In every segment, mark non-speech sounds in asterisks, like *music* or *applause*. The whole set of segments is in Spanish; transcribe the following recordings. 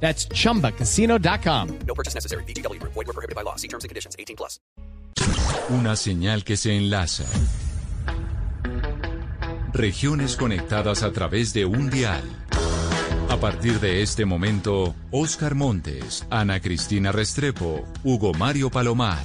That's chumbacasino.com. No purchase necessary. BGW. Void were prohibited by law. See terms and conditions. 18 plus. Una señal que se enlaza. Regiones conectadas a través de un dial. A partir de este momento, Oscar Montes, Ana Cristina Restrepo, Hugo Mario Palomar,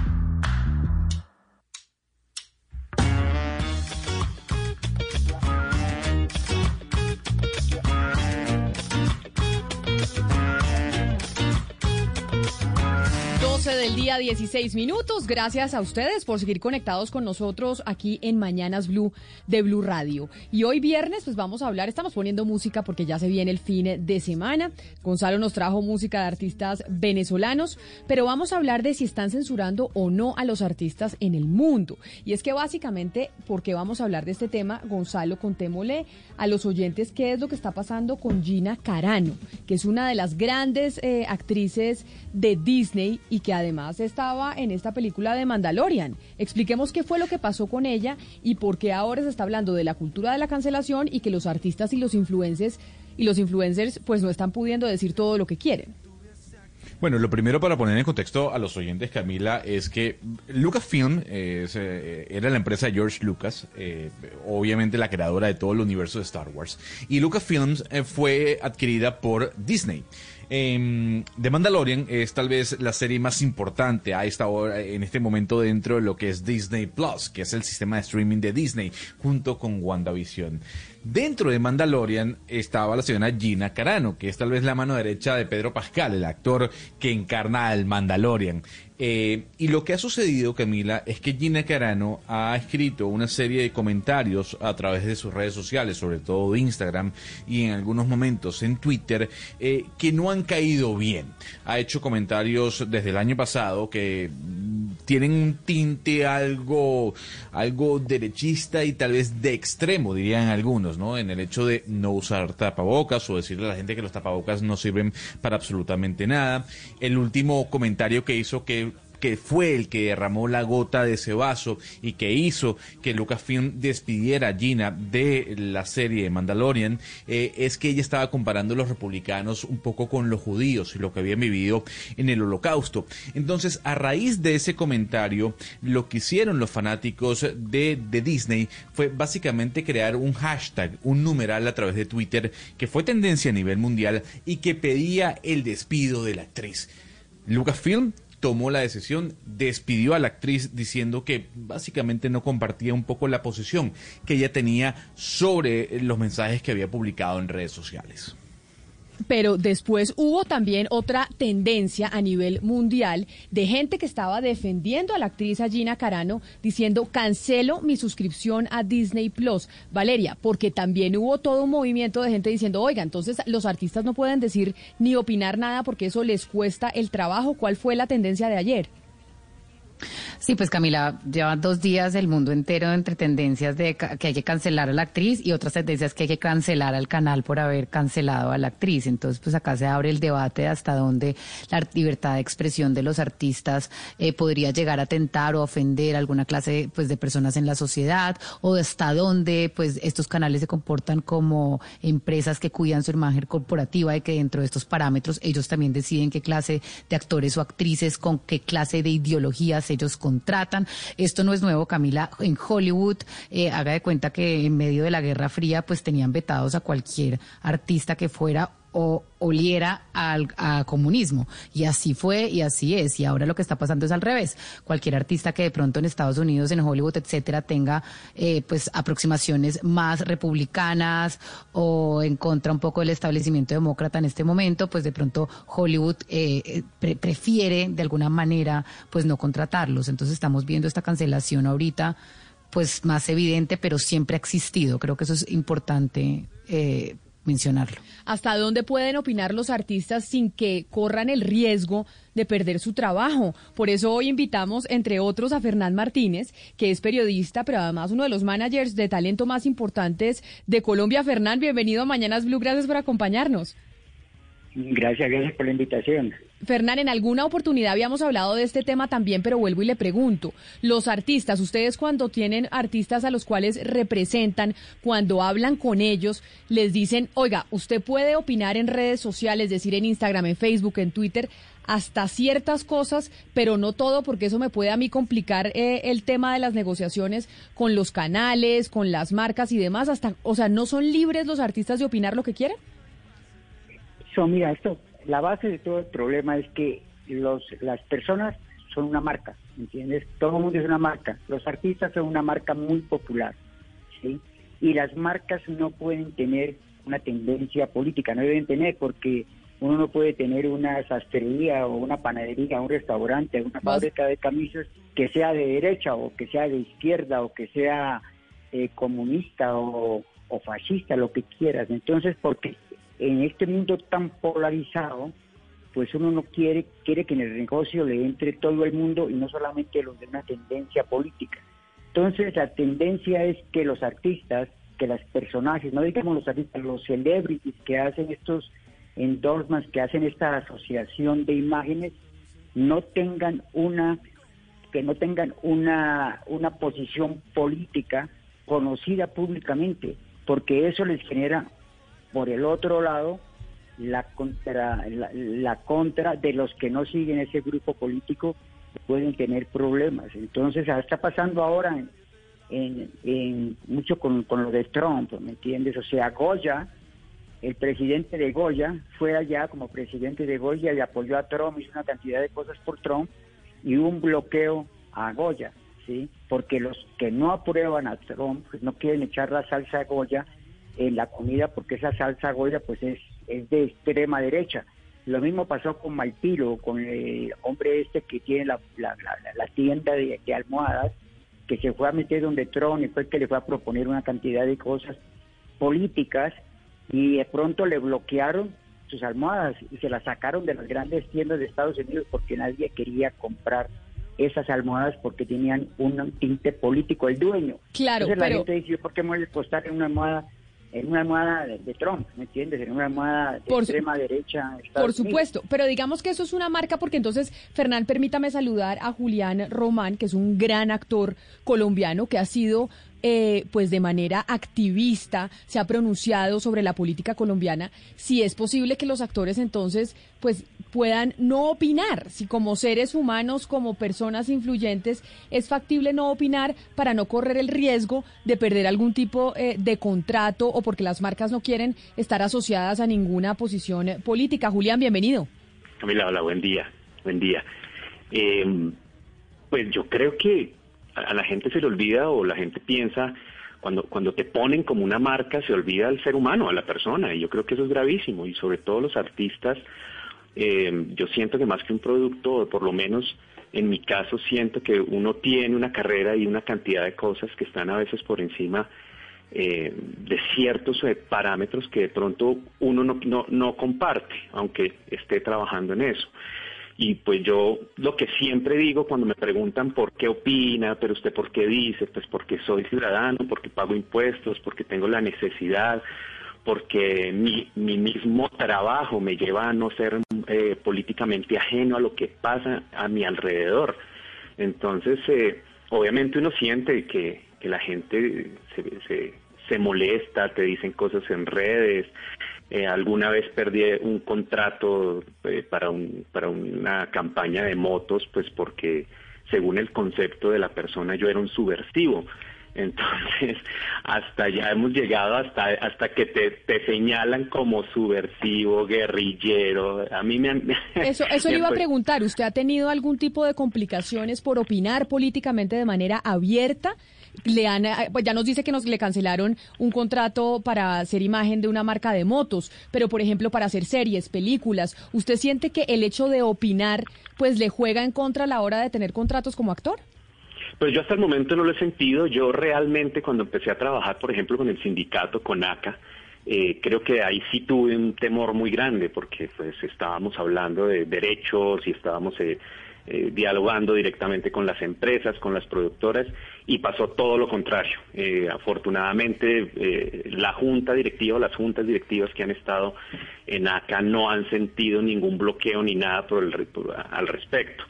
Del día, 16 minutos. Gracias a ustedes por seguir conectados con nosotros aquí en Mañanas Blue de Blue Radio. Y hoy viernes, pues vamos a hablar, estamos poniendo música porque ya se viene el fin de semana. Gonzalo nos trajo música de artistas venezolanos, pero vamos a hablar de si están censurando o no a los artistas en el mundo. Y es que básicamente, porque vamos a hablar de este tema, Gonzalo, contémosle a los oyentes qué es lo que está pasando con Gina Carano, que es una de las grandes eh, actrices de Disney y que además estaba en esta película de Mandalorian. Expliquemos qué fue lo que pasó con ella y por qué ahora se está hablando de la cultura de la cancelación y que los artistas y los influencers y los influencers pues no están pudiendo decir todo lo que quieren. Bueno, lo primero para poner en contexto a los oyentes, Camila, es que Lucasfilm eh, era la empresa de George Lucas, eh, obviamente la creadora de todo el universo de Star Wars. Y Lucasfilms eh, fue adquirida por Disney. Eh, The Mandalorian es tal vez la serie más importante a esta hora, en este momento dentro de lo que es Disney Plus, que es el sistema de streaming de Disney, junto con WandaVision. Dentro de Mandalorian estaba la señora Gina Carano, que es tal vez la mano derecha de Pedro Pascal, el actor que encarna al Mandalorian. Eh, y lo que ha sucedido, Camila, es que Gina Carano ha escrito una serie de comentarios a través de sus redes sociales, sobre todo de Instagram y en algunos momentos en Twitter, eh, que no han caído bien. Ha hecho comentarios desde el año pasado que tienen un tinte algo, algo derechista y tal vez de extremo, dirían algunos, ¿no? En el hecho de no usar tapabocas o decirle a la gente que los tapabocas no sirven para absolutamente nada. El último comentario que hizo que que fue el que derramó la gota de ese vaso y que hizo que Lucasfilm despidiera a Gina de la serie Mandalorian, eh, es que ella estaba comparando a los republicanos un poco con los judíos y lo que habían vivido en el holocausto. Entonces, a raíz de ese comentario, lo que hicieron los fanáticos de, de Disney fue básicamente crear un hashtag, un numeral a través de Twitter que fue tendencia a nivel mundial y que pedía el despido de la actriz. Lucasfilm tomó la decisión, despidió a la actriz diciendo que básicamente no compartía un poco la posición que ella tenía sobre los mensajes que había publicado en redes sociales pero después hubo también otra tendencia a nivel mundial de gente que estaba defendiendo a la actriz Gina Carano diciendo cancelo mi suscripción a Disney Plus. Valeria, porque también hubo todo un movimiento de gente diciendo, oiga, entonces los artistas no pueden decir ni opinar nada porque eso les cuesta el trabajo. ¿Cuál fue la tendencia de ayer? Sí, pues Camila, lleva dos días el mundo entero entre tendencias de que hay que cancelar a la actriz y otras tendencias que hay que cancelar al canal por haber cancelado a la actriz. Entonces, pues acá se abre el debate de hasta dónde la libertad de expresión de los artistas eh, podría llegar a tentar o ofender a alguna clase pues, de personas en la sociedad o hasta dónde pues estos canales se comportan como empresas que cuidan su imagen corporativa y que dentro de estos parámetros ellos también deciden qué clase de actores o actrices con qué clase de ideologías ellos contratan. Esto no es nuevo, Camila. En Hollywood, eh, haga de cuenta que en medio de la Guerra Fría, pues tenían vetados a cualquier artista que fuera o oliera al a comunismo. Y así fue y así es. Y ahora lo que está pasando es al revés. Cualquier artista que de pronto en Estados Unidos, en Hollywood, etcétera, tenga eh, pues aproximaciones más republicanas o en contra un poco del establecimiento demócrata en este momento, pues de pronto Hollywood eh, prefiere de alguna manera pues no contratarlos. Entonces estamos viendo esta cancelación ahorita pues más evidente, pero siempre ha existido. Creo que eso es importante eh, mencionarlo. ¿Hasta dónde pueden opinar los artistas sin que corran el riesgo de perder su trabajo? Por eso hoy invitamos, entre otros, a Fernán Martínez, que es periodista, pero además uno de los managers de talento más importantes de Colombia. Fernán, bienvenido a Mañanas Blue, gracias por acompañarnos. Gracias, gracias por la invitación. Fernán, en alguna oportunidad habíamos hablado de este tema también, pero vuelvo y le pregunto, los artistas, ustedes cuando tienen artistas a los cuales representan, cuando hablan con ellos, les dicen, oiga, usted puede opinar en redes sociales, es decir, en Instagram, en Facebook, en Twitter, hasta ciertas cosas, pero no todo, porque eso me puede a mí complicar eh, el tema de las negociaciones con los canales, con las marcas y demás, hasta, o sea, ¿no son libres los artistas de opinar lo que quieren? So, mira, esto, la base de todo el problema es que los, las personas son una marca, ¿entiendes? Todo el mundo es una marca. Los artistas son una marca muy popular, ¿sí? Y las marcas no pueden tener una tendencia política, no deben tener, porque uno no puede tener una sastrería o una panadería, un restaurante, una fábrica de camisas que sea de derecha o que sea de izquierda o que sea eh, comunista o, o fascista, lo que quieras. Entonces, porque en este mundo tan polarizado, pues uno no quiere, quiere que en el negocio le entre todo el mundo y no solamente los de una tendencia política. Entonces la tendencia es que los artistas, que los personajes, no digamos los artistas, los celebrities que hacen estos endorsements, que hacen esta asociación de imágenes, no tengan una que no tengan una, una posición política conocida públicamente, porque eso les genera por el otro lado, la contra, la, contra de los que no siguen ese grupo político pueden tener problemas. Entonces, ah, está pasando ahora en, en, mucho con, con, lo de Trump, ¿me entiendes? O sea, Goya, el presidente de Goya, fue allá como presidente de Goya y apoyó a Trump, hizo una cantidad de cosas por Trump y un bloqueo a Goya, ¿sí? Porque los que no aprueban a Trump, no quieren echar la salsa a Goya, en la comida porque esa salsa goya pues es, es de extrema derecha. Lo mismo pasó con Malpiro, con el hombre este que tiene la, la, la, tienda de, almohadas, que se fue a meter donde Trump y fue que le fue a proponer una cantidad de cosas políticas y de pronto le bloquearon sus almohadas y se las sacaron de las grandes tiendas de Estados Unidos porque nadie quería comprar esas almohadas porque tenían un tinte político el dueño. Claro, Entonces la gente dice, ¿por qué me voy a costar en una almohada en una almohada de, Trump, ¿me entiendes? En una almohada de extrema derecha. por supuesto, pero digamos que eso es una marca porque entonces, Fernán, permítame saludar a Julián Román, que es un gran actor colombiano que ha sido eh, pues de manera activista se ha pronunciado sobre la política colombiana, si es posible que los actores entonces pues puedan no opinar, si como seres humanos, como personas influyentes, es factible no opinar para no correr el riesgo de perder algún tipo eh, de contrato o porque las marcas no quieren estar asociadas a ninguna posición política. Julián, bienvenido. Camila, hola, buen día, buen día. Eh, pues yo creo que a la gente se le olvida o la gente piensa, cuando, cuando te ponen como una marca, se olvida al ser humano, a la persona, y yo creo que eso es gravísimo, y sobre todo los artistas, eh, yo siento que más que un producto, por lo menos en mi caso siento que uno tiene una carrera y una cantidad de cosas que están a veces por encima eh, de ciertos eh, parámetros que de pronto uno no, no, no comparte, aunque esté trabajando en eso. Y pues yo lo que siempre digo cuando me preguntan por qué opina, pero usted por qué dice, pues porque soy ciudadano, porque pago impuestos, porque tengo la necesidad, porque mi, mi mismo trabajo me lleva a no ser eh, políticamente ajeno a lo que pasa a mi alrededor. Entonces, eh, obviamente uno siente que, que la gente se, se, se molesta, te dicen cosas en redes, eh, alguna vez perdí un contrato eh, para, un, para una campaña de motos, pues porque según el concepto de la persona yo era un subversivo. Entonces, *laughs* hasta ya hemos llegado hasta hasta que te, te señalan como subversivo, guerrillero. A mí me han... *laughs* Eso, eso le iba a preguntar. ¿Usted ha tenido algún tipo de complicaciones por opinar políticamente de manera abierta? Le han, eh, pues ya nos dice que nos le cancelaron un contrato para hacer imagen de una marca de motos, pero por ejemplo para hacer series, películas, ¿usted siente que el hecho de opinar pues le juega en contra a la hora de tener contratos como actor? Pues yo hasta el momento no lo he sentido. Yo realmente cuando empecé a trabajar, por ejemplo, con el sindicato, con ACA, eh, creo que ahí sí tuve un temor muy grande porque pues estábamos hablando de derechos y estábamos eh, eh, dialogando directamente con las empresas, con las productoras y pasó todo lo contrario. Eh, afortunadamente eh, la junta directiva, las juntas directivas que han estado en ACA no han sentido ningún bloqueo ni nada por el, por- al respecto.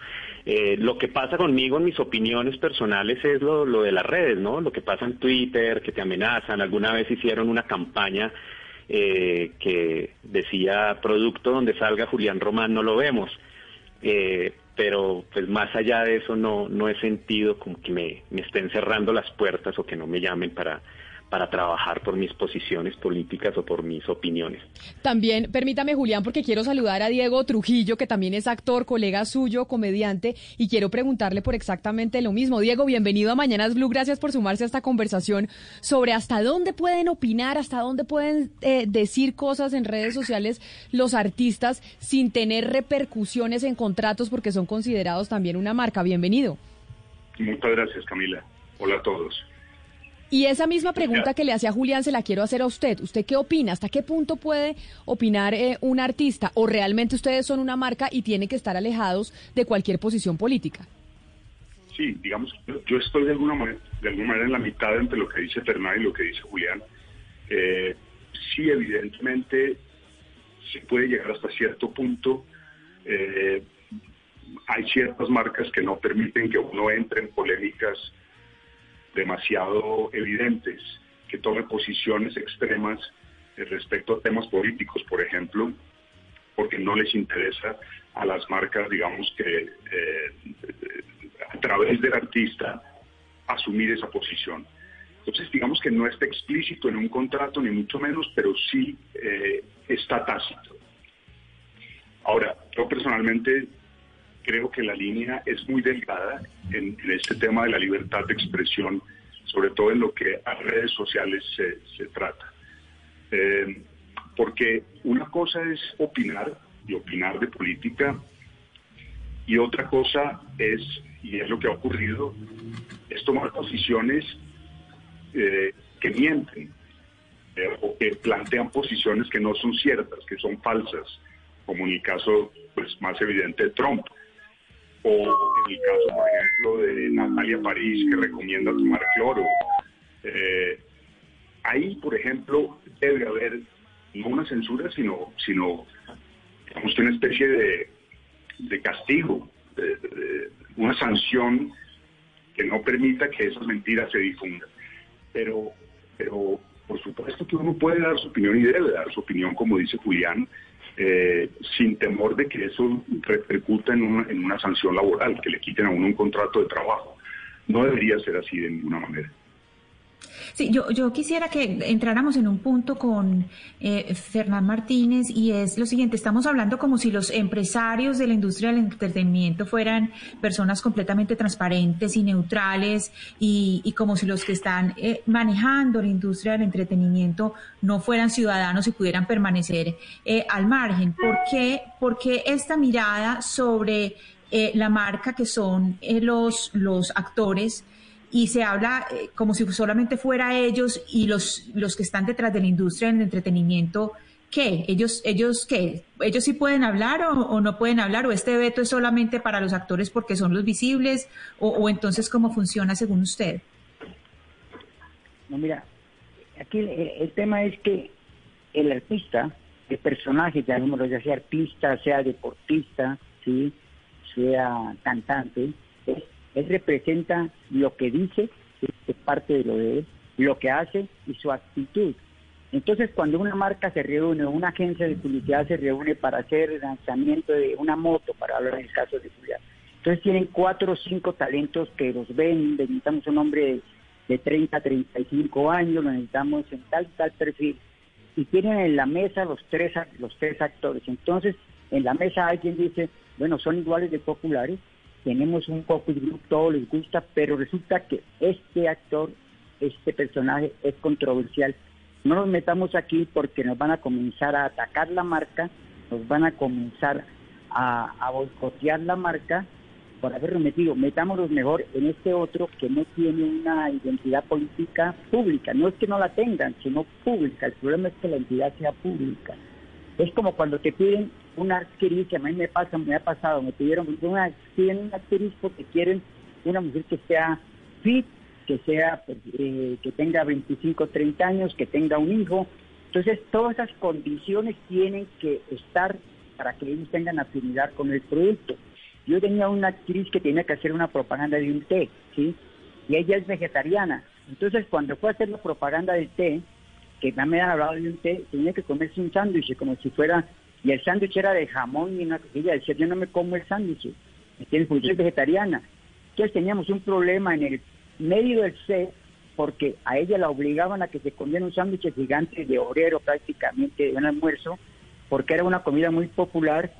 Eh, lo que pasa conmigo en mis opiniones personales es lo, lo de las redes, ¿no? Lo que pasa en Twitter, que te amenazan. Alguna vez hicieron una campaña eh, que decía producto donde salga Julián Román no lo vemos. Eh, pero pues más allá de eso no, no he sentido como que me, me estén cerrando las puertas o que no me llamen para, para trabajar por mis posiciones políticas o por mis opiniones. También, permítame, Julián, porque quiero saludar a Diego Trujillo, que también es actor, colega suyo, comediante, y quiero preguntarle por exactamente lo mismo. Diego, bienvenido a Mañanas Blue. Gracias por sumarse a esta conversación sobre hasta dónde pueden opinar, hasta dónde pueden eh, decir cosas en redes sociales los artistas sin tener repercusiones en contratos porque son considerados también una marca. Bienvenido. Muchas gracias, Camila. Hola a todos. Y esa misma pregunta que le hacía a Julián se la quiero hacer a usted. ¿Usted qué opina? ¿Hasta qué punto puede opinar eh, un artista? ¿O realmente ustedes son una marca y tienen que estar alejados de cualquier posición política? Sí, digamos, yo- yo estoy de alguna manera, de alguna manera en la mitad entre lo que dice Fernanda y lo que dice Julián. Eh, sí, evidentemente se puede llegar hasta cierto punto. Eh, hay ciertas marcas que no permiten que uno entre en polémicas demasiado evidentes, que tome posiciones extremas eh, respecto a temas políticos, por ejemplo, porque no les interesa a las marcas, digamos que eh, a través del artista asumir esa posición. Entonces, digamos que no está explícito en un contrato, ni mucho menos, pero sí eh, está tácito. Ahora, yo personalmente creo que la línea es muy delgada en, este tema de la libertad de expresión, sobre todo en lo que a redes sociales se, se trata. Eh, porque una cosa es opinar y opinar de política y otra cosa es, y es lo que ha ocurrido, es tomar posiciones eh, que mienten eh, o que plantean posiciones que no son ciertas, que son falsas, como en el caso pues, más evidente de Trump, o en el caso, por ejemplo, de Natalia París, que recomienda tomar cloro. Eh, ahí, por ejemplo, debe haber no una censura, sino, sino digamos una especie de, de castigo, una sanción que no permita que esas mentiras se difundan. Pero, pero por supuesto que uno puede dar su opinión y debe dar su opinión, como dice Julián, eh, sin temor de que eso repercuta en una, en una sanción laboral, que le quiten a uno un contrato de trabajo. No debería ser así de ninguna manera. Sí, yo, yo quisiera que entráramos en un punto con eh, Fernán Martínez y es lo siguiente, estamos hablando como si los empresarios de la industria del entretenimiento fueran personas completamente transparentes y neutrales y, y como si los que están eh, manejando la industria del entretenimiento no fueran ciudadanos y pudieran permanecer eh, al margen. ¿Por qué, por qué esta mirada sobre eh, la marca que son eh, los, los actores? Y se habla eh, como si solamente fuera ellos y los, los que están detrás de la industria del entretenimiento, ¿qué? ¿Ellos, ellos qué? ¿Ellos sí pueden hablar o, no pueden hablar? ¿O este veto es solamente para los actores porque son los visibles? ¿O, entonces cómo funciona según usted? No, mira, aquí el, tema es que el artista, el personaje, llamémoslo, ya sea artista, sea deportista, sí, sea cantante, él representa lo que dice, es parte de lo de él, lo que hace y su actitud. Entonces, cuando una marca se reúne, una agencia de publicidad se reúne para hacer el lanzamiento de una moto, para hablar en el caso de Julián, entonces tienen cuatro o cinco talentos que los ven, necesitamos un hombre de, de 30 a 35 años, lo necesitamos en tal tal perfil, y tienen en la mesa los tres, los tres actores. Entonces, en la mesa alguien dice, bueno, son iguales de populares, tenemos un focus group, todo les gusta, pero resulta que este actor, este personaje es controversial. No nos metamos aquí porque nos van a comenzar a atacar la marca, nos van a comenzar a, a boicotear la marca por haber metido, metámonos mejor en este otro que no tiene una identidad política pública. No es que no la tengan, sino pública. El problema es que la entidad sea pública. Es como cuando te piden una actriz, que a mí me pasa, me ha pasado, me pidieron una, una actriz porque quieren una mujer que sea fit, que sea, pues, eh, que tenga 25, 30 años, que tenga un hijo. Entonces, todas esas condiciones tienen que estar para que ellos tengan afinidad con el producto. Yo tenía una actriz que tenía que hacer una propaganda de un té, ¿sí? Y ella es vegetariana. Entonces, cuando fue a hacer la propaganda del té, que me han hablado de un té, tenía que comerse un sándwich como si fuera, y el sándwich era de jamón y una ella decía, yo no me como el sándwich, ¿entiendes? Porque es vegetariana. Entonces teníamos un problema en el medio del set, porque a ella la obligaban a que se comiera un sándwich gigante de obrero prácticamente de un almuerzo, porque era una comida muy popular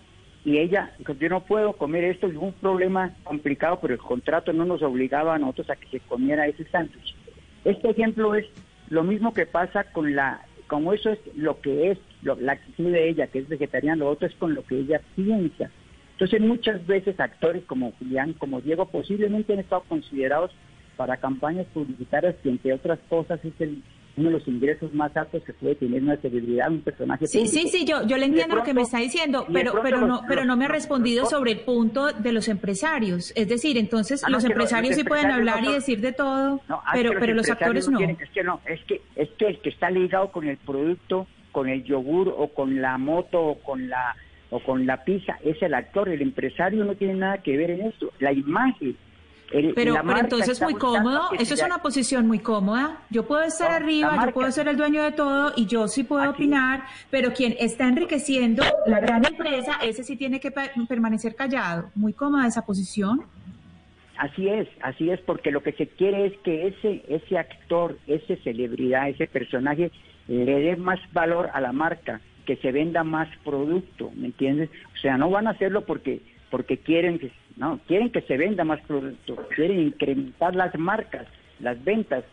y ella yo no puedo comer esto, es un problema complicado, pero el contrato no nos obligaba a nosotros a que se comiera ese sándwich. Este ejemplo es lo mismo que pasa con la, como eso es lo que es la actitud de ella, que es vegetariana, lo otro es con lo que ella piensa. Entonces muchas veces actores como Julián, como Diego, posiblemente han estado considerados para campañas publicitarias que entre otras cosas es el uno de los ingresos más altos que puede tener una celebridad, un personaje Sí, sí, sí, yo, yo le entiendo lo que me está diciendo, pero, pero, no, pero no me ha respondido sobre el punto de los empresarios. Es decir, entonces ah, los empresarios sí pueden hablar y decir de todo, ah, pero, pero los actores no. es que no, es que, es que el que está ligado con el producto, con el yogur o con la moto o con la o con la pizza es el actor, el empresario no tiene nada que ver en esto. La imagen pero, pero entonces muy cómodo, eso es una posición muy cómoda. Yo puedo estar arriba, yo puedo ser el dueño de todo y yo sí puedo opinar, pero quien está enriqueciendo la gran empresa, ese sí tiene que permanecer callado. Muy cómoda esa posición. Así es, así es, porque lo que se quiere es que ese, ese actor, esa celebridad, ese personaje le dé más valor a la marca, que se venda más producto, ¿me entiendes? O sea, no van a hacerlo porque porque quieren que no, quieren que se venda más producto, quieren incrementar las marcas, las ventas.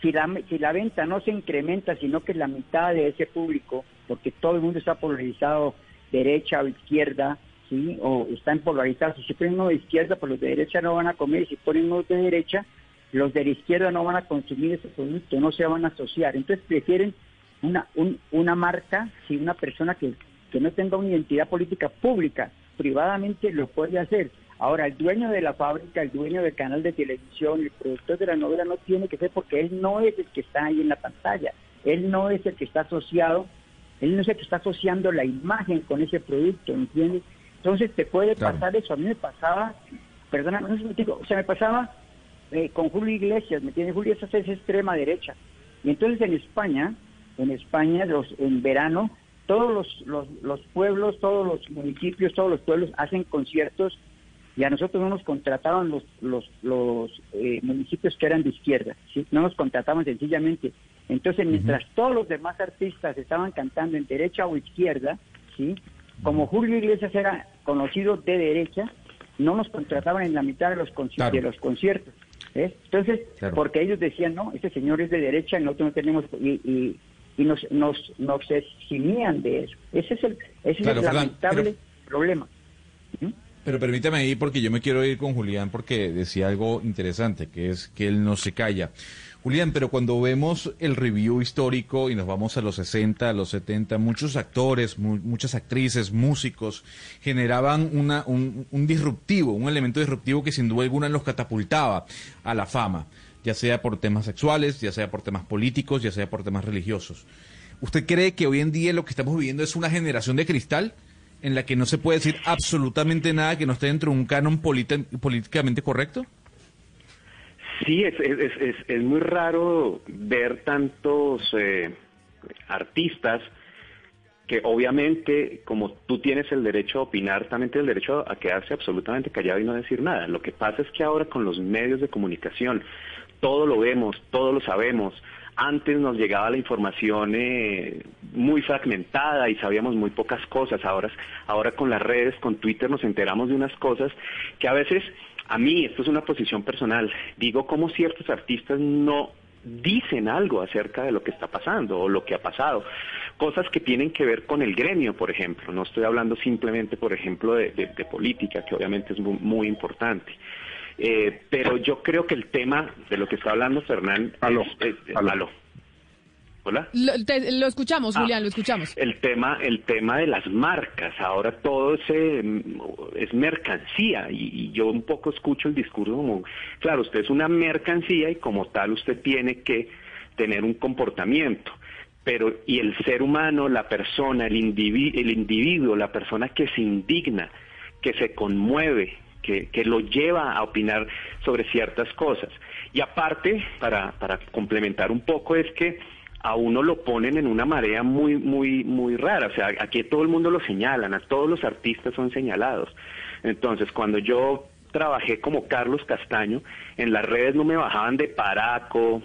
Si la, si la venta no se incrementa, sino que la mitad de ese público, porque todo el mundo está polarizado derecha o izquierda, ¿sí? o están polarizados, si ponen uno de izquierda, pues los de derecha no van a comer, si ponen uno de derecha, los de la izquierda no van a consumir ese producto, no se van a asociar. Entonces prefieren una, una marca, si una persona que, que no tenga una identidad política pública, privadamente lo puede hacer. Ahora, el dueño de la fábrica, el dueño del canal de televisión, el productor de la novela no tiene que ser porque él no es el que está ahí en la pantalla, él no es el que está asociado, él no es el que está asociando la imagen con ese producto, ¿entiendes? Entonces te puede pasar eso. A mí me pasaba, perdona, no sé o sea, me pasaba eh, con Julio Iglesias, ¿me entiendes? Julio Iglesias es extrema derecha. Y entonces en España, en España, los, en verano, todos los, los, los pueblos, todos los municipios, todos los pueblos hacen conciertos y a nosotros no nos contrataban los, los, los eh, municipios que eran de izquierda, ¿sí? no nos contrataban sencillamente. Entonces, mientras todos los demás artistas estaban cantando en derecha o izquierda, ¿sí? como Julio Iglesias era conocido de derecha, no nos contrataban en la mitad de los, de los conciertos. Entonces, porque ellos decían, no, este señor es de derecha nosotros no tenemos... Y, y, nos, nos, nos eximían de eso. Ese es el, ese es el lamentable problema. ¿Mm? Pero permítame ahí porque yo me quiero ir con Julián porque decía algo interesante, que es que él no se calla. Julián, pero cuando vemos el review histórico y nos vamos a los 60, a los 70, muchos actores, muchas actrices, músicos generaban una, un, un, disruptivo, un elemento disruptivo que sin duda alguna los catapultaba a la fama, ya sea por temas sexuales, ya sea por temas políticos, ya sea por temas religiosos. ¿Usted cree que hoy en día lo que estamos viviendo es una generación de cristal? en la que no se puede decir absolutamente nada que no esté dentro de un canon políticamente correcto? Sí, es, es, muy raro ver tantos eh, artistas que obviamente, como tú tienes el derecho a opinar, también tienes el derecho a quedarse absolutamente callado y no decir nada. Lo que pasa es que ahora con los medios de comunicación, todo lo vemos, todo lo sabemos, antes nos llegaba la información eh, muy fragmentada y sabíamos muy pocas cosas. Ahora, ahora con las redes, con Twitter nos enteramos de unas cosas que a veces, a mí, esto es una posición personal, digo cómo ciertos artistas no dicen algo acerca de lo que está pasando o lo que ha pasado. cosas que tienen que ver con el gremio, por ejemplo. No estoy hablando simplemente, por ejemplo, de, de- de política, que obviamente es muy, muy importante. Eh, pero yo creo que el tema de lo que está hablando Fernán... Aló, es- es- aló. aló. Hola. Lo, te- lo escuchamos, Ah. Julián, lo escuchamos. El tema, el tema de las marcas, ahora todo ese, mm, es mercancía y, y yo un poco escucho el discurso como, claro, usted es una mercancía y como tal usted tiene que tener un comportamiento, pero y el ser humano, la persona, el, el individuo, la persona que se indigna, que se conmueve, que, que lo lleva a opinar sobre ciertas cosas. Y aparte, para, para complementar un poco, es que a uno lo ponen en una marea muy, muy, muy rara. O sea, aquí todo el mundo lo señalan, a todos los artistas son señalados. Entonces, cuando yo trabajé como Carlos Castaño, en las redes no me bajaban de Paraco,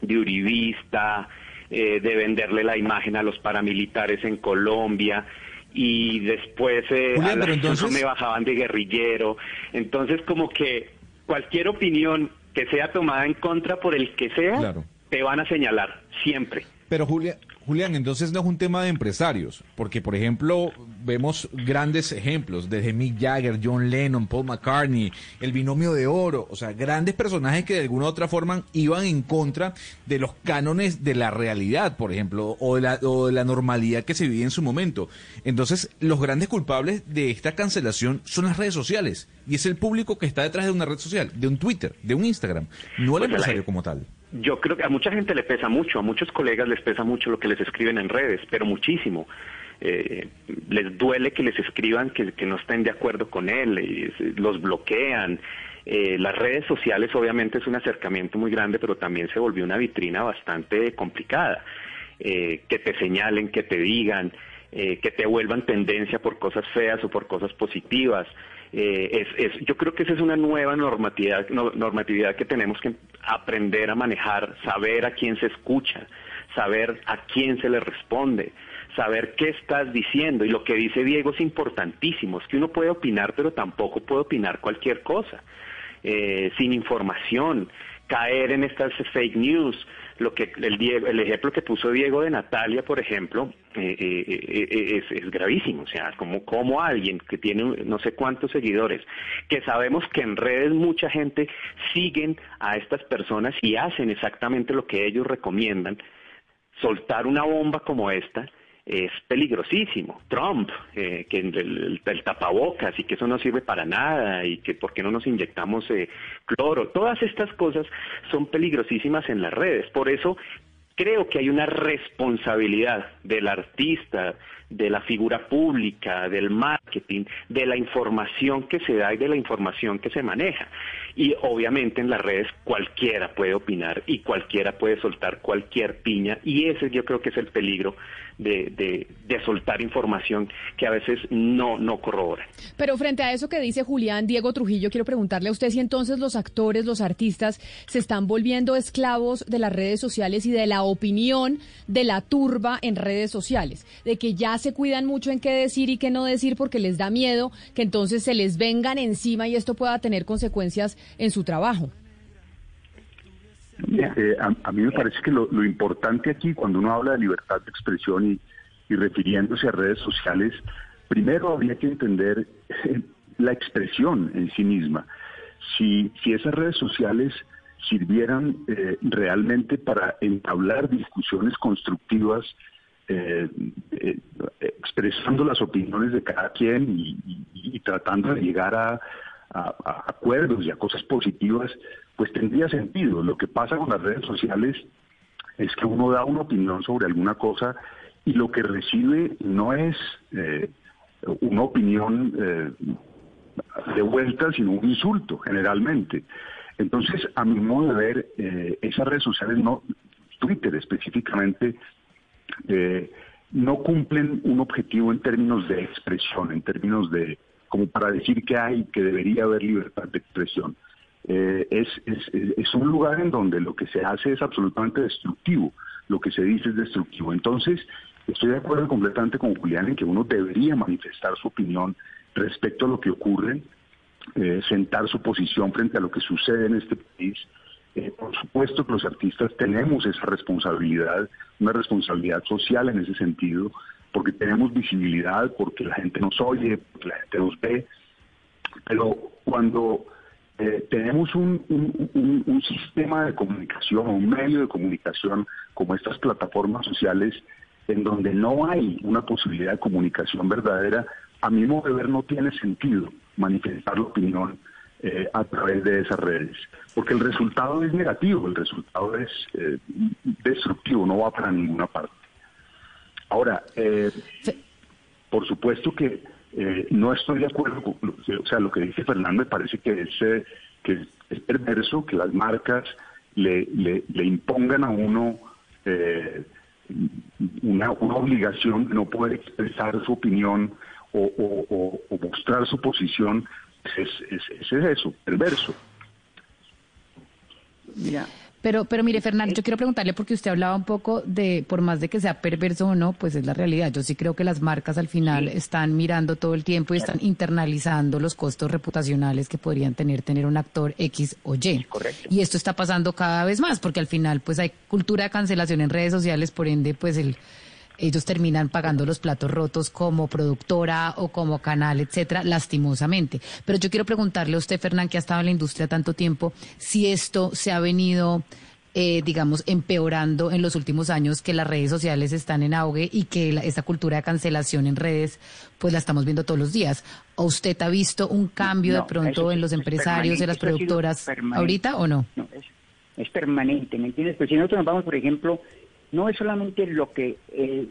de Uribista, eh, de venderle la imagen a los paramilitares en Colombia y después eh, Julián, a la- entonces- me bajaban de guerrillero. Entonces como que cualquier opinión que sea tomada en contra por el que sea, Claro. te van a señalar siempre. Pero Julia- Julián, entonces no es un tema de empresarios, porque por ejemplo vemos grandes ejemplos, desde Mick Jagger, John Lennon, Paul McCartney, el binomio de oro, o sea, grandes personajes que de alguna u otra forma iban en contra de los cánones de la realidad, por ejemplo, o de la, o de la normalidad que se vivía en su momento. Entonces, los grandes culpables de esta cancelación son las redes sociales, y es el público que está detrás de una red social, de un Twitter, de un Instagram, no el Pues empresario como tal. Yo creo que a mucha gente le pesa mucho, a muchos colegas les pesa mucho lo que les escriben en redes, pero muchísimo. Eh, les duele que les escriban que, que no estén de acuerdo con él, los bloquean. Eh, las redes sociales obviamente es un acercamiento muy grande, pero también se volvió una vitrina bastante complicada. Eh, que te señalen, que te digan, eh, que te vuelvan tendencia por cosas feas o por cosas positivas. Eh, es, es- yo creo que esa es una nueva normatividad, no- normatividad que tenemos que aprender a manejar, saber a quién se escucha, saber a quién se le responde, saber qué estás diciendo. Y lo que dice Diego es importantísimo, es que uno puede opinar, pero tampoco puede opinar cualquier cosa, eh, sin información, caer en estas fake news. Lo que el, Diego, el ejemplo que puso Diego de Natalia, por ejemplo, eh, eh, eh, es, es gravísimo. O sea, como, como alguien que tiene no sé cuántos seguidores, que sabemos que en redes mucha gente siguen a estas personas y hacen exactamente lo que ellos recomiendan, soltar una bomba como esta es peligrosísimo. Trump, eh, que el, tapabocas y que eso no sirve para nada y que por qué no nos inyectamos eh, cloro, todas estas cosas son peligrosísimas en las redes. Por eso creo que hay una responsabilidad del artista, de la figura pública, del marketing, de la información que se da y de la información que se maneja. Y obviamente en las redes cualquiera puede opinar y cualquiera puede soltar cualquier piña y ese yo creo que es el peligro de, de- de soltar información que a veces no, no corrobora. Pero frente a eso que dice Julián, Diego Trujillo, quiero preguntarle a usted si entonces los actores, los artistas, se están volviendo esclavos de las redes sociales y de la opinión de la turba en redes sociales, de que ya se cuidan mucho en qué decir y qué no decir porque les da miedo que entonces se les vengan encima y esto pueda tener consecuencias en su trabajo. Eh, a, a mí me parece que lo, importante aquí, cuando uno habla de libertad de expresión y, y refiriéndose a redes sociales, primero habría que entender eh, la expresión en sí misma. Si, si esas redes sociales sirvieran eh, realmente para entablar discusiones constructivas, eh, eh, expresando las opiniones de cada quien y, tratando de llegar a, acuerdos y a cosas positivas, pues tendría sentido. Lo que pasa con las redes sociales es que uno da una opinión sobre alguna cosa y lo que recibe no es eh, una opinión eh, de vuelta, sino un insulto, generalmente. Entonces, a mi modo de ver, esas redes sociales, no Twitter específicamente, eh, no cumplen un objetivo en términos de expresión, en términos de, como para decir que hay, que debería haber libertad de expresión. Eh, es, un lugar en donde lo que se hace es absolutamente destructivo, lo que se dice es destructivo. Entonces, estoy de acuerdo completamente con Julián en que uno debería manifestar su opinión respecto a lo que ocurre, eh, sentar su posición frente a lo que sucede en este país, Eh, por supuesto que los artistas tenemos esa responsabilidad, una responsabilidad social en ese sentido, porque tenemos visibilidad, porque la gente nos oye, porque la gente nos ve, pero cuando eh, tenemos un, sistema de comunicación, un medio de comunicación como estas plataformas sociales, en donde no hay una posibilidad de comunicación verdadera, a mi modo de ver no tiene sentido manifestar la opinión eh, a través de esas redes, porque el resultado es negativo, el resultado es eh, destructivo, no va para ninguna parte. Ahora, eh, por supuesto que no estoy de acuerdo con, o sea, lo que dice Fernando me parece que es, que es perverso que las marcas le, le, impongan a uno una, una obligación de no poder expresar su opinión o, mostrar su posición, es, es, es eso, perverso. Mira, pero, pero mire, Fernando, yo quiero preguntarle porque usted hablaba un poco de, por más de que sea perverso o no, pues es la realidad. Yo sí creo que las marcas al final están mirando todo el tiempo y están internalizando los costos reputacionales que podrían tener tener un actor X o Y. Correcto. Y esto está pasando cada vez más porque al final pues hay cultura de cancelación en redes sociales, por ende pues el ellos terminan pagando los platos rotos como productora o como canal, etcétera, lastimosamente. Pero yo quiero preguntarle a usted, Fernán, que ha estado en la industria tanto tiempo, si esto se ha venido eh, digamos, empeorando en los últimos años, que las redes sociales están en auge y que esta cultura de cancelación en redes, pues la estamos viendo todos los días. ¿O usted ha visto un cambio de pronto en los empresarios, en las productoras, ahorita o no? No, es, es permanente, ¿me entiendes? Pues si nosotros nos vamos, por ejemplo, no es solamente lo que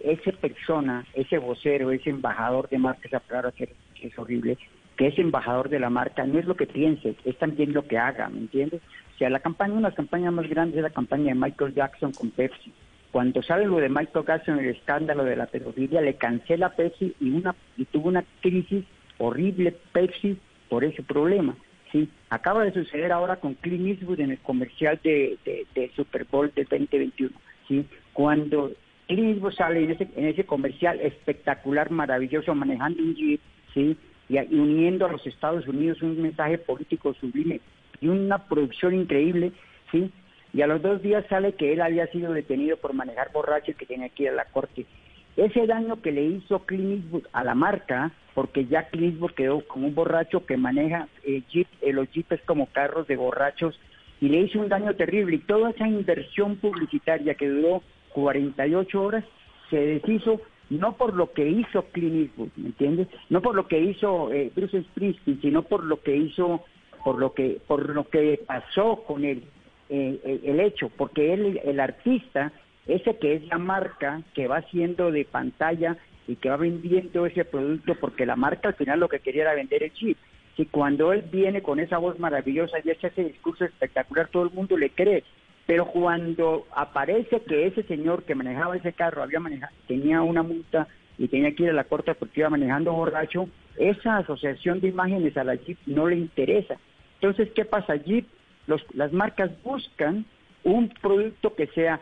esa persona, ese vocero, ese embajador de marca, esa palabra que es horrible, que es embajador de la marca, no es lo que piense, es también lo que haga, ¿me entiendes? O sea, la campaña, una campañas más grandes es la campaña de Michael Jackson con Pepsi. Cuando sale lo de Michael Jackson, el escándalo de la pedofilia, le cancela Pepsi y, una, y tuvo una crisis horrible Pepsi por ese problema. Sí, acaba de suceder ahora con Clint Eastwood en el comercial de, de Super Bowl del 2021. ¿sí? Cuando Clint sale en ese, en ese comercial espectacular, maravilloso, manejando un jeep, ¿sí? Y, uniendo a los Estados Unidos un mensaje político sublime y una producción increíble, ¿sí? Y a los dos días sale que él había sido detenido por manejar borracho y que tenía que ir a la corte. Ese daño que le hizo Clint a la marca, porque ya Clint quedó como un borracho que maneja eh, jeep, eh, los jeeps como carros de borrachos y le hizo un daño terrible. Y toda esa inversión publicitaria que duró 48 horas se deshizo no por lo que hizo Clint ¿me entiendes? No por lo que hizo eh, Bruce Springsteen, sino por lo que hizo, por lo que, por lo que pasó con él, eh, el, hecho, porque él, el artista, ese que es la marca que va haciendo de pantalla y que va vendiendo ese producto, porque la marca al final lo que quería era vender el chip. Y cuando él viene con esa voz maravillosa y hace ese discurso espectacular, todo el mundo le cree. Pero cuando aparece que ese señor que manejaba ese carro había manejado, tenía una multa y tenía que ir a la corte porque iba manejando borracho, esa asociación de imágenes a la Jeep no le interesa. Entonces, ¿qué pasa? Jeep, los, las marcas buscan un producto que sea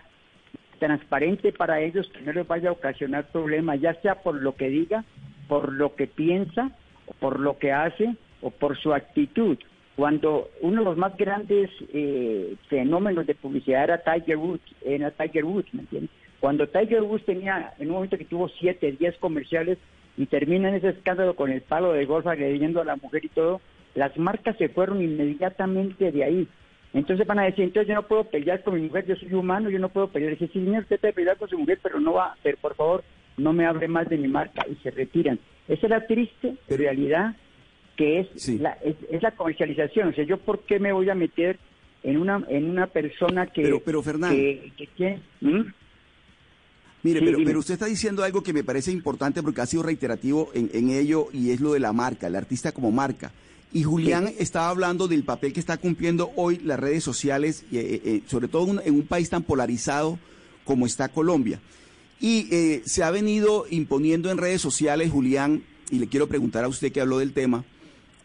transparente para ellos, que no les vaya a ocasionar problemas, ya sea por lo que diga, por lo que piensa, por lo que hace o por su actitud cuando uno de los más grandes eh, fenómenos de publicidad era Tiger Woods, era Tiger Woods, ¿me entiendes? Cuando Tiger Woods tenía, en un momento que tuvo siete, diez comerciales y termina en ese escándalo con el palo de golf agrediendo a la mujer y todo, las marcas se fueron inmediatamente de ahí. Entonces van a decir, entonces yo no puedo pelear con mi mujer, yo soy humano, yo no puedo pelear. Dice, sí, señor, usted puede pelear con su mujer, pero no va, pero por favor, no me hable más de mi marca y se retiran. Esa era triste realidad que es, la, es, la comercialización. O sea, yo por qué me voy a meter en una en una persona que... Pero, pero Fernando... Que, ¿Mm? Mire, pero, pero, usted está diciendo algo que me parece importante porque ha sido reiterativo en, en ello y es lo de la marca, el artista como marca. Y Julián estaba hablando del papel que está cumpliendo hoy las redes sociales, eh, eh, sobre todo en un país tan polarizado como está Colombia. Y eh, se ha venido imponiendo en redes sociales, Julián, y le quiero preguntar a usted que habló del tema,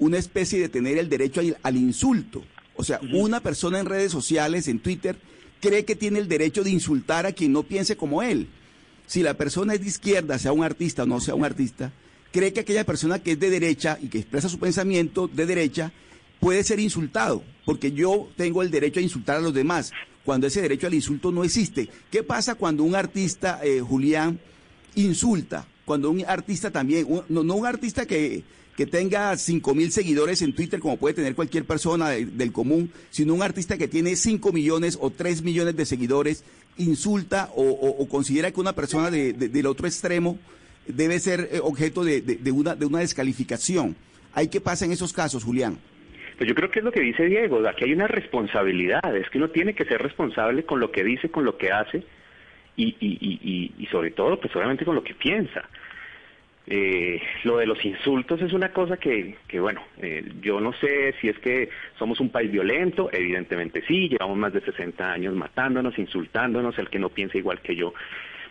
una especie de tener el derecho al, insulto. O sea, una persona en redes sociales, en Twitter, cree que tiene el derecho de insultar a quien no piense como él. Si la persona es de izquierda, sea un artista o no sea un artista, cree que aquella persona que es de derecha y que expresa su pensamiento de derecha puede ser insultado, porque yo tengo el derecho a insultar a los demás, cuando ese derecho al insulto no existe. ¿Qué pasa cuando un artista, eh, Julián, insulta? Cuando un artista también, no, no un artista que, que tenga cinco mil seguidores en Twitter, como puede tener cualquier persona del común, sino un artista que tiene 5 millones o 3 millones de seguidores, insulta o, considera que una persona del otro extremo debe ser eh, objeto de, una, de una descalificación. ¿Hay qué pasa en esos casos, Julián? Pues yo creo que es lo que dice Diego, aquí hay una responsabilidad, es que uno tiene que ser responsable con lo que dice, con lo que hace y, y, y, sobre todo, pues obviamente con lo que piensa. Eh, lo de los insultos es una cosa que, que bueno, eh, yo no sé si es que somos un país violento, evidentemente sí, llevamos más de 60 años matándonos, insultándonos, el que no piensa igual que yo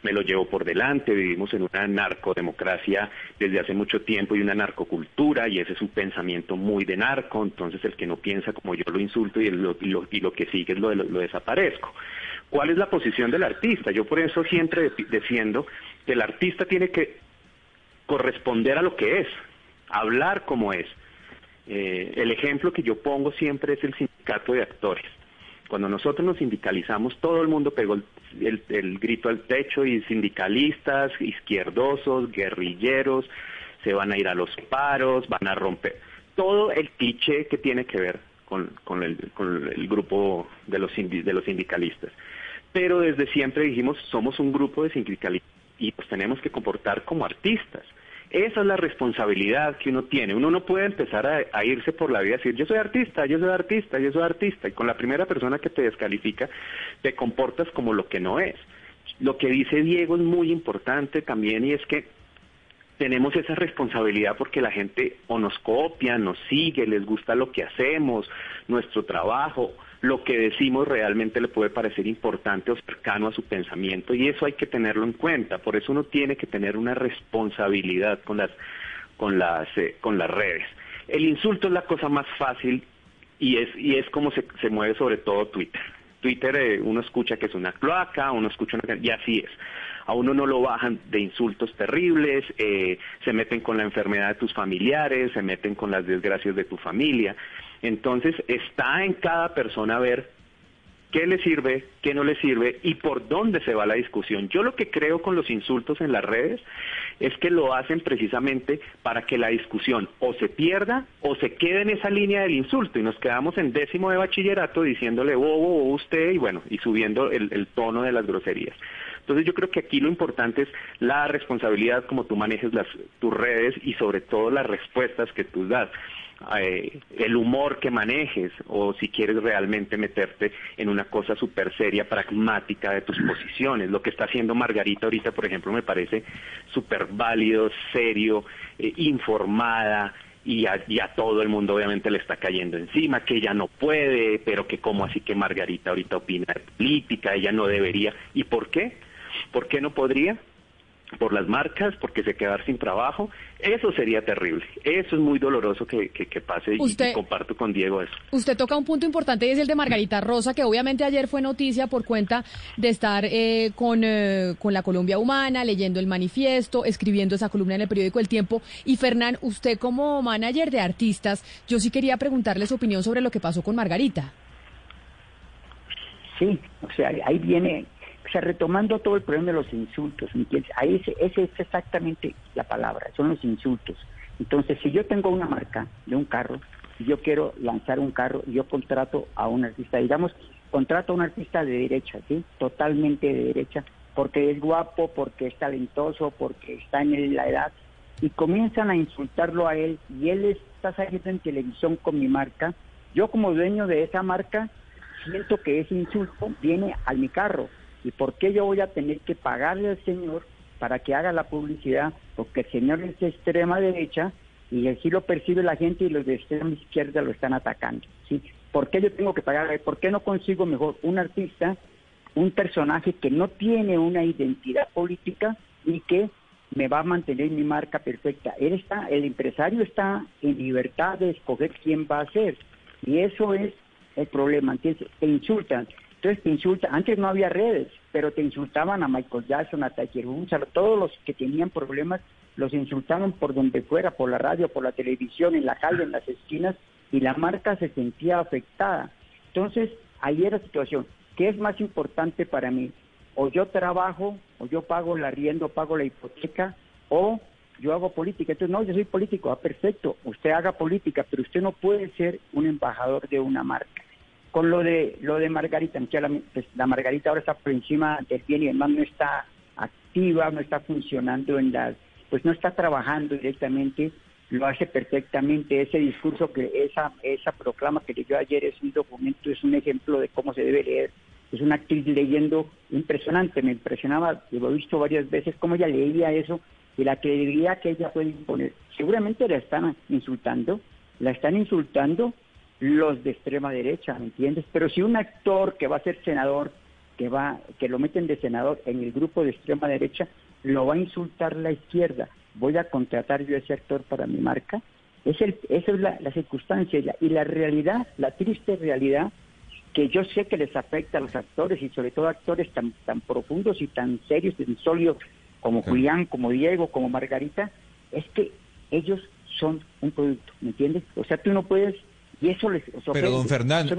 me lo llevo por delante, vivimos en una narcodemocracia desde hace mucho tiempo y una narcocultura y ese es un pensamiento muy de narco, entonces el que no piensa como yo lo insulto y, lo, y lo, que sigue es lo, lo, desaparezco. ¿Cuál es la posición del artista? Yo por eso siempre defiendo que el artista tiene que corresponder a lo que es, hablar como es. Eh, el ejemplo que yo pongo siempre es el sindicato de actores. Cuando nosotros nos sindicalizamos, todo el mundo pegó el, grito al techo y sindicalistas, izquierdosos, guerrilleros, se van a ir a los paros, van a romper. Todo el cliché que tiene que ver con, con, el, grupo de los, de los sindicalistas. Pero desde siempre dijimos, somos un grupo de sindicalistas y pues tenemos que comportar como artistas. Esa es la responsabilidad que uno tiene. Uno no puede empezar a, irse por la vida y decir, yo soy artista, yo soy artista, yo soy artista, y con la primera persona que te descalifica, te comportas como lo que no es. Lo que dice Diego es muy importante también y es que tenemos esa responsabilidad porque la gente o nos copia, nos sigue, les gusta lo que hacemos, nuestro trabajo, lo que decimos realmente le puede parecer importante o cercano a su pensamiento y eso hay que tenerlo en cuenta. Por eso uno tiene que tener una responsabilidad con las, con las, eh, con las redes. El insulto es la cosa más fácil y es, y es como se, se mueve sobre todo Twitter. Twitter eh, uno escucha que es una cloaca, uno escucha una... y así es. A uno no lo bajan de insultos terribles, eh, se meten con la enfermedad de tus familiares, se meten con las desgracias de tu familia. Entonces está en cada persona ver qué le sirve, qué no le sirve y por dónde se va la discusión. Yo lo que creo con los insultos en las redes es que lo hacen precisamente para que la discusión o se pierda o se quede en esa línea del insulto y nos quedamos en décimo de bachillerato diciéndole bobo o usted y bueno, y subiendo el, tono de las groserías. Entonces yo creo que aquí lo importante es la responsabilidad como tú manejes las, tus redes y sobre todo las respuestas que tú das. Eh, el humor que manejes o si quieres realmente meterte en una cosa súper seria, pragmática de tus posiciones. Lo que está haciendo Margarita ahorita, por ejemplo, me parece súper válido, serio, eh, informada. Y a, y a, todo el mundo obviamente le está cayendo encima, que ella no puede, pero que como así que Margarita ahorita opina de política, ella no debería. ¿Y por qué? ¿Por qué no podría? Por las marcas, porque se quedar sin trabajo, eso sería terrible. Eso es muy doloroso que, que, pase y, comparto con Diego eso. Usted toca un punto importante y es el de Margarita Rosa, que obviamente ayer fue noticia por cuenta de estar eh, con, eh, con la Colombia Humana, leyendo el manifiesto, escribiendo esa columna en el periódico El Tiempo. Y Fernán, usted como manager de artistas, yo sí quería preguntarle su opinión sobre lo que pasó con Margarita. Sí, o sea, ahí viene o sea, retomando todo el problema de los insultos, Ahí esa es exactamente la palabra, son los insultos. Entonces, si yo tengo una marca de un carro, y yo quiero lanzar un carro, yo contrato a un artista, digamos, contrato a un artista de derecha, ¿sí? Totalmente de derecha, porque es guapo, porque es talentoso, porque está en la edad, y comienzan a insultarlo a él, y él está saliendo en televisión con mi marca, yo como dueño de esa marca, siento que ese insulto viene a mi carro, ¿Y por qué yo voy a tener que pagarle al señor para que haga la publicidad? Porque el señor es de extrema derecha y así lo percibe la gente y los de extrema izquierda lo están atacando. ¿sí? ¿Por qué yo tengo que pagarle? ¿Por qué no consigo mejor un artista, un personaje que no tiene una identidad política y que me va a mantener mi marca perfecta? Él está, el empresario está en libertad de escoger quién va a ser. Y eso es el problema. Entonces, te insultan. Entonces te insultan, antes no había redes, pero te insultaban a Michael Jackson, a Tiger Woods, a todos los que tenían problemas, los insultaban por donde fuera, por la radio, por la televisión, en la calle, en las esquinas, y la marca se sentía afectada. Entonces, ahí era la situación. ¿Qué es más importante para mí? O yo trabajo, o yo pago el arriendo, pago la hipoteca, o yo hago política. Entonces, no, yo soy político. Ah, perfecto. Usted haga política, pero usted no puede ser un embajador de una marca. Con lo de lo de Margarita, la, pues, la Margarita ahora está por encima del bien y además no está activa, no está funcionando en las, pues no está trabajando directamente, lo hace perfectamente. Ese discurso que esa esa proclama que leyó ayer es un documento, es un ejemplo de cómo se debe leer. Es una actriz leyendo impresionante, me impresionaba, lo he visto varias veces cómo ella leía eso y la credibilidad que ella puede imponer. Seguramente la están insultando, la están insultando los de extrema derecha, ¿me entiendes? Pero si un actor que va a ser senador, que va, que lo meten de senador en el grupo de extrema derecha, lo va a insultar la izquierda, voy a contratar yo a ese actor para mi marca. Es el, esa es la, circunstancia y la, realidad, la triste realidad que yo sé que les afecta a los actores y sobre todo actores tan, tan profundos y tan serios y tan sólidos como Julián, como Diego, como Margarita, es que ellos son un producto, ¿me entiendes? O sea, tú no puedes y eso les Pero don Fernando,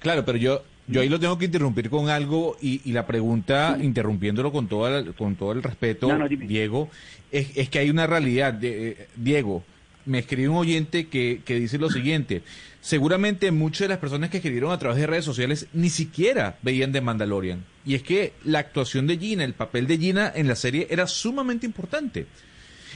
claro, pero yo yo ahí lo tengo que interrumpir con algo y, la pregunta, interrumpiéndolo con toda con todo el respeto, Diego, es, que hay una realidad. De, eh, Diego, me escribe un oyente que, que dice lo siguiente. Seguramente muchas de las personas que escribieron a través de redes sociales ni siquiera veían de Mandalorian. Y es que la actuación de Gina, el papel de Gina en la serie era sumamente importante.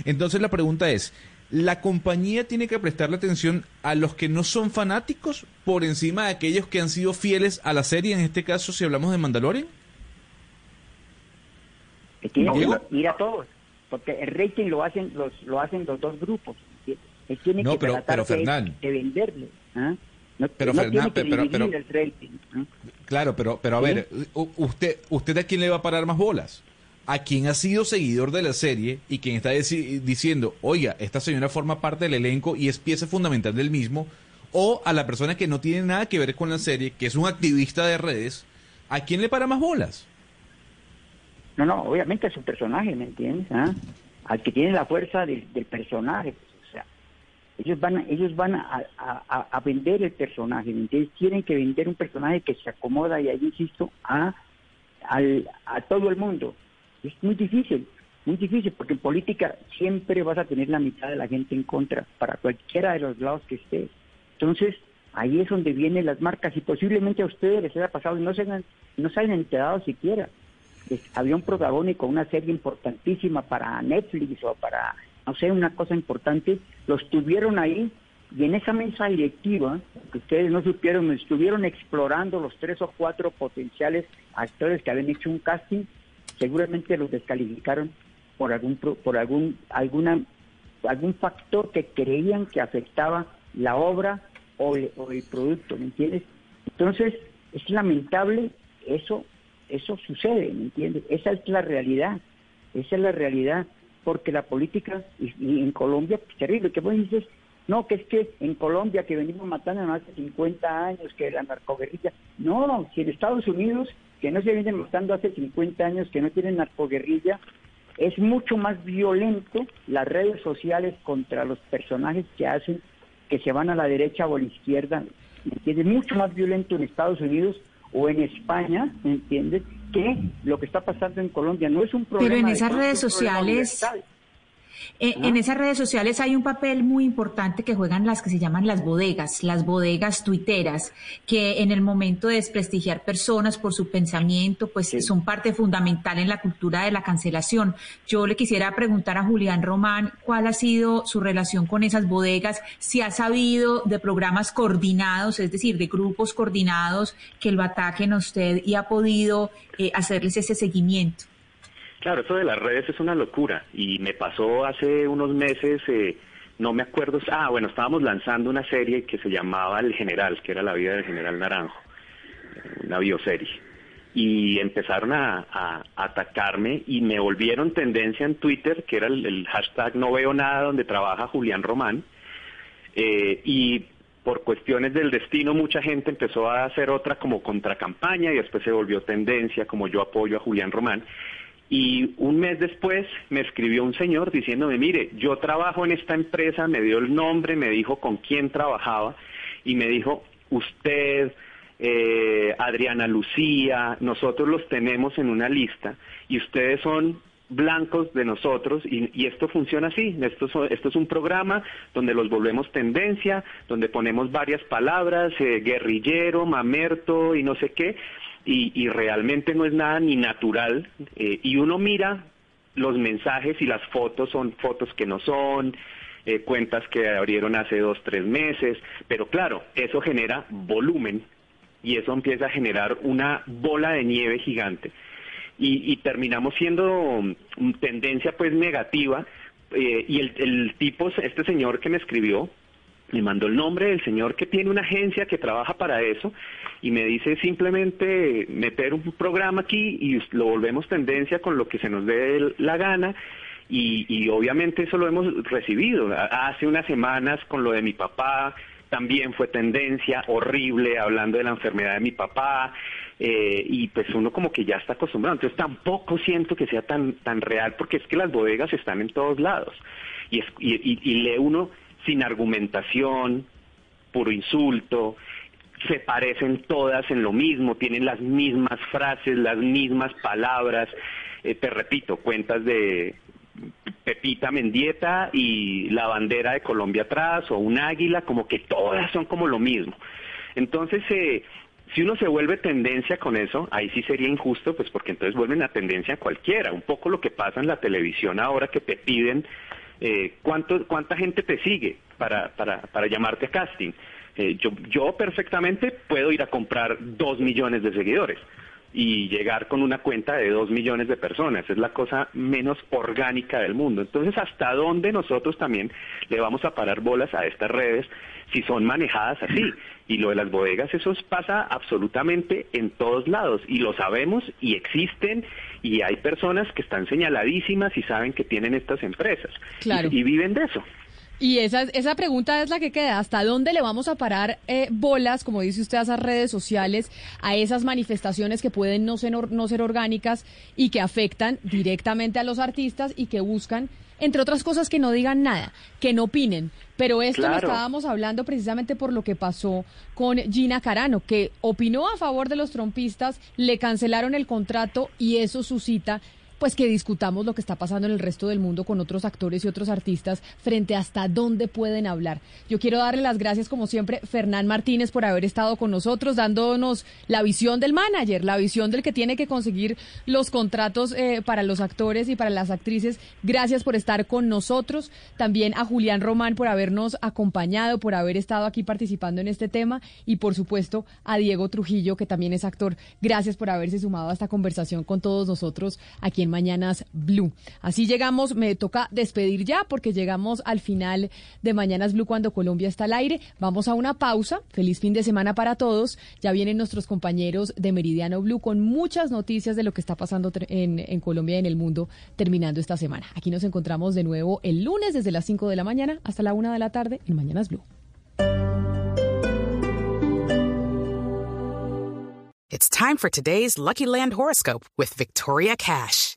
Entonces la pregunta es, la compañía tiene que prestarle atención a los que no son fanáticos por encima de aquellos que han sido fieles a la serie, en este caso si hablamos de Mandalorian? Que ir a todos, porque el rating lo hacen los lo hacen los dos grupos. Él tiene no, que pero, pero de, venderle. ¿ah? No, pero tiene que pero, pero, el rating. ¿ah? Claro, pero, pero a ver, usted, ¿usted a quién le va a parar más bolas? A quien ha sido seguidor de la serie y quien está diciendo, oiga, esta señora forma parte del elenco y es pieza fundamental del mismo, o a la persona que no tiene nada que ver con la serie, que es un activista de redes, ¿a quién le para más bolas? No, no, obviamente es un personaje, ¿me entiendes? ¿Ah? Al que tiene la fuerza del, personaje. Pues, o sea, ellos van, a, ellos van a, a, vender el personaje, ¿me entiendes? Tienen que vender un personaje que se acomoda, y ahí insisto, a, al, a todo el mundo. Es muy difícil, muy difícil, porque en política siempre vas a tener la mitad de la gente en contra, para cualquiera de los lados que estés. Entonces, ahí es donde vienen las marcas y posiblemente a ustedes les haya pasado y no se, han, no se hayan enterado siquiera. había un protagónico, una serie importantísima para Netflix o para, no sé, una cosa importante, los tuvieron ahí y en esa mesa directiva, que ustedes no supieron, estuvieron explorando los tres o cuatro potenciales actores que habían hecho un casting seguramente los descalificaron por algún por algún alguna algún factor que creían que afectaba la obra o el, producto, ¿me entiendes? Entonces, es lamentable eso eso sucede, ¿me entiendes? Esa es la realidad. Esa es la realidad porque la política y, en Colombia es terrible, que vos dices, no, que es que en Colombia que venimos matando hace 50 años, que la narcoguerrilla. No, si en Estados Unidos que no se vienen matando hace 50 años, que no tienen narcoguerrilla, es mucho más violento las redes sociales contra los personajes que hacen que se van a la derecha o a la izquierda, ¿me entiendes? Mucho más violento en Estados Unidos o en España, ¿me entiendes? Que lo que está pasando en Colombia no es un problema. Pero en esas redes sociales, eh, en esas redes sociales hay un papel muy importante que juegan las que se llaman las bodegas, las bodegas tuiteras, que en el momento de desprestigiar personas por su pensamiento, pues son parte fundamental en la cultura de la cancelación. Yo le quisiera preguntar a Julián Román cuál ha sido su relación con esas bodegas, si ha sabido de programas coordinados, es decir, de grupos coordinados que lo ataquen a usted y ha podido eh, hacerles ese seguimiento. Claro, eso de las redes es una locura y me pasó hace unos meses, eh, no me acuerdo, ah, bueno, estábamos lanzando una serie que se llamaba El General, que era la vida del General Naranjo, una bioserie. Y empezaron a, atacarme y me volvieron tendencia en Twitter, que era el, hashtag no veo nada donde trabaja Julián Román. Eh, y por cuestiones del destino mucha gente empezó a hacer otra como contracampaña y después se volvió tendencia como yo apoyo a Julián Román Y un mes después me escribió un señor diciéndome, mire, yo trabajo en esta empresa, me dio el nombre, me dijo con quién trabajaba y me dijo, usted, eh, Adriana Lucía, nosotros los tenemos en una lista y ustedes son blancos de nosotros y, y esto funciona así. Esto, esto es un programa donde los volvemos tendencia, donde ponemos varias palabras, eh, guerrillero, mamerto y no sé qué, y, y realmente no es nada ni natural. eh, y uno mira los mensajes y las fotos son fotos que no son, eh, cuentas que abrieron hace dos, tres meses, pero claro, eso genera volumen y eso empieza a generar una bola de nieve gigante y, y terminamos siendo mm, tendencia pues negativa eh, y el, el tipo, este señor que me escribió, me mandó el nombre del señor que tiene una agencia que trabaja para eso y me dice simplemente meter un programa aquí y lo volvemos tendencia con lo que se nos dé la gana y, y obviamente eso lo hemos recibido. Hace unas semanas con lo de mi papá también fue tendencia horrible hablando de la enfermedad de mi papá eh, y pues uno como que ya está acostumbrado. Entonces tampoco siento que sea tan tan real porque es que las bodegas están en todos lados y, es- y, y- y lee uno sin argumentación, puro insulto, se parecen todas en lo mismo, tienen las mismas frases, las mismas palabras. Eh, te repito, cuentas de Pepita Mendieta y la bandera de Colombia atrás o un águila, como que todas son como lo mismo. Entonces, eh, si uno se vuelve tendencia con eso, ahí sí sería injusto, pues porque entonces vuelven a tendencia cualquiera. Un poco lo que pasa en la televisión ahora que te piden eh, cuánto, cuánta gente te sigue para, para, para llamarte casting. Eh, yo, yo perfectamente puedo ir a comprar dos millones de seguidores y llegar con una cuenta de dos millones de personas. Es la cosa menos orgánica del mundo. Entonces, ¿hasta dónde nosotros también le vamos a parar bolas a estas redes si son manejadas así? Y lo de las bodegas, eso pasa absolutamente en todos lados y lo sabemos y existen y hay personas que están señaladísimas y saben que tienen estas empresas Claro. y, y viven de eso. Y esa, esa pregunta es la que queda. ¿Hasta dónde le vamos a parar eh, bolas, como dice usted, a esas redes sociales, a esas manifestaciones que pueden no ser, no ser orgánicas y que afectan directamente a los artistas y que buscan, entre otras cosas, que no digan nada, que no opinen? Pero esto lo estábamos hablando precisamente por lo que pasó con Gina Carano, que opinó a favor de los trompistas, le cancelaron el contrato y eso suscita pues que discutamos lo que está pasando en el resto del mundo con otros actores y otros artistas frente hasta dónde pueden hablar. Yo quiero darle las gracias como siempre Fernán Martínez por haber estado con nosotros dándonos la visión del manager, la visión del que tiene que conseguir los contratos eh, para los actores y para las actrices. Gracias por estar con nosotros. También a Julián Román por habernos acompañado, por haber estado aquí participando en este tema y por supuesto a Diego Trujillo que también es actor. Gracias por haberse sumado a esta conversación con todos nosotros aquí en Mañanas Blue. Así llegamos, me toca despedir ya porque llegamos al final de Mañanas Blue cuando Colombia está al aire. Vamos a una pausa. Feliz fin de semana para todos. Ya vienen nuestros compañeros de Meridiano Blue con muchas noticias de lo que está pasando en Colombia y en el mundo terminando esta semana. Aquí nos encontramos de nuevo el lunes desde las 5 de la mañana hasta la 1 de la tarde en Mañanas Blue. It's time for today's Lucky Land horoscope with Victoria Cash.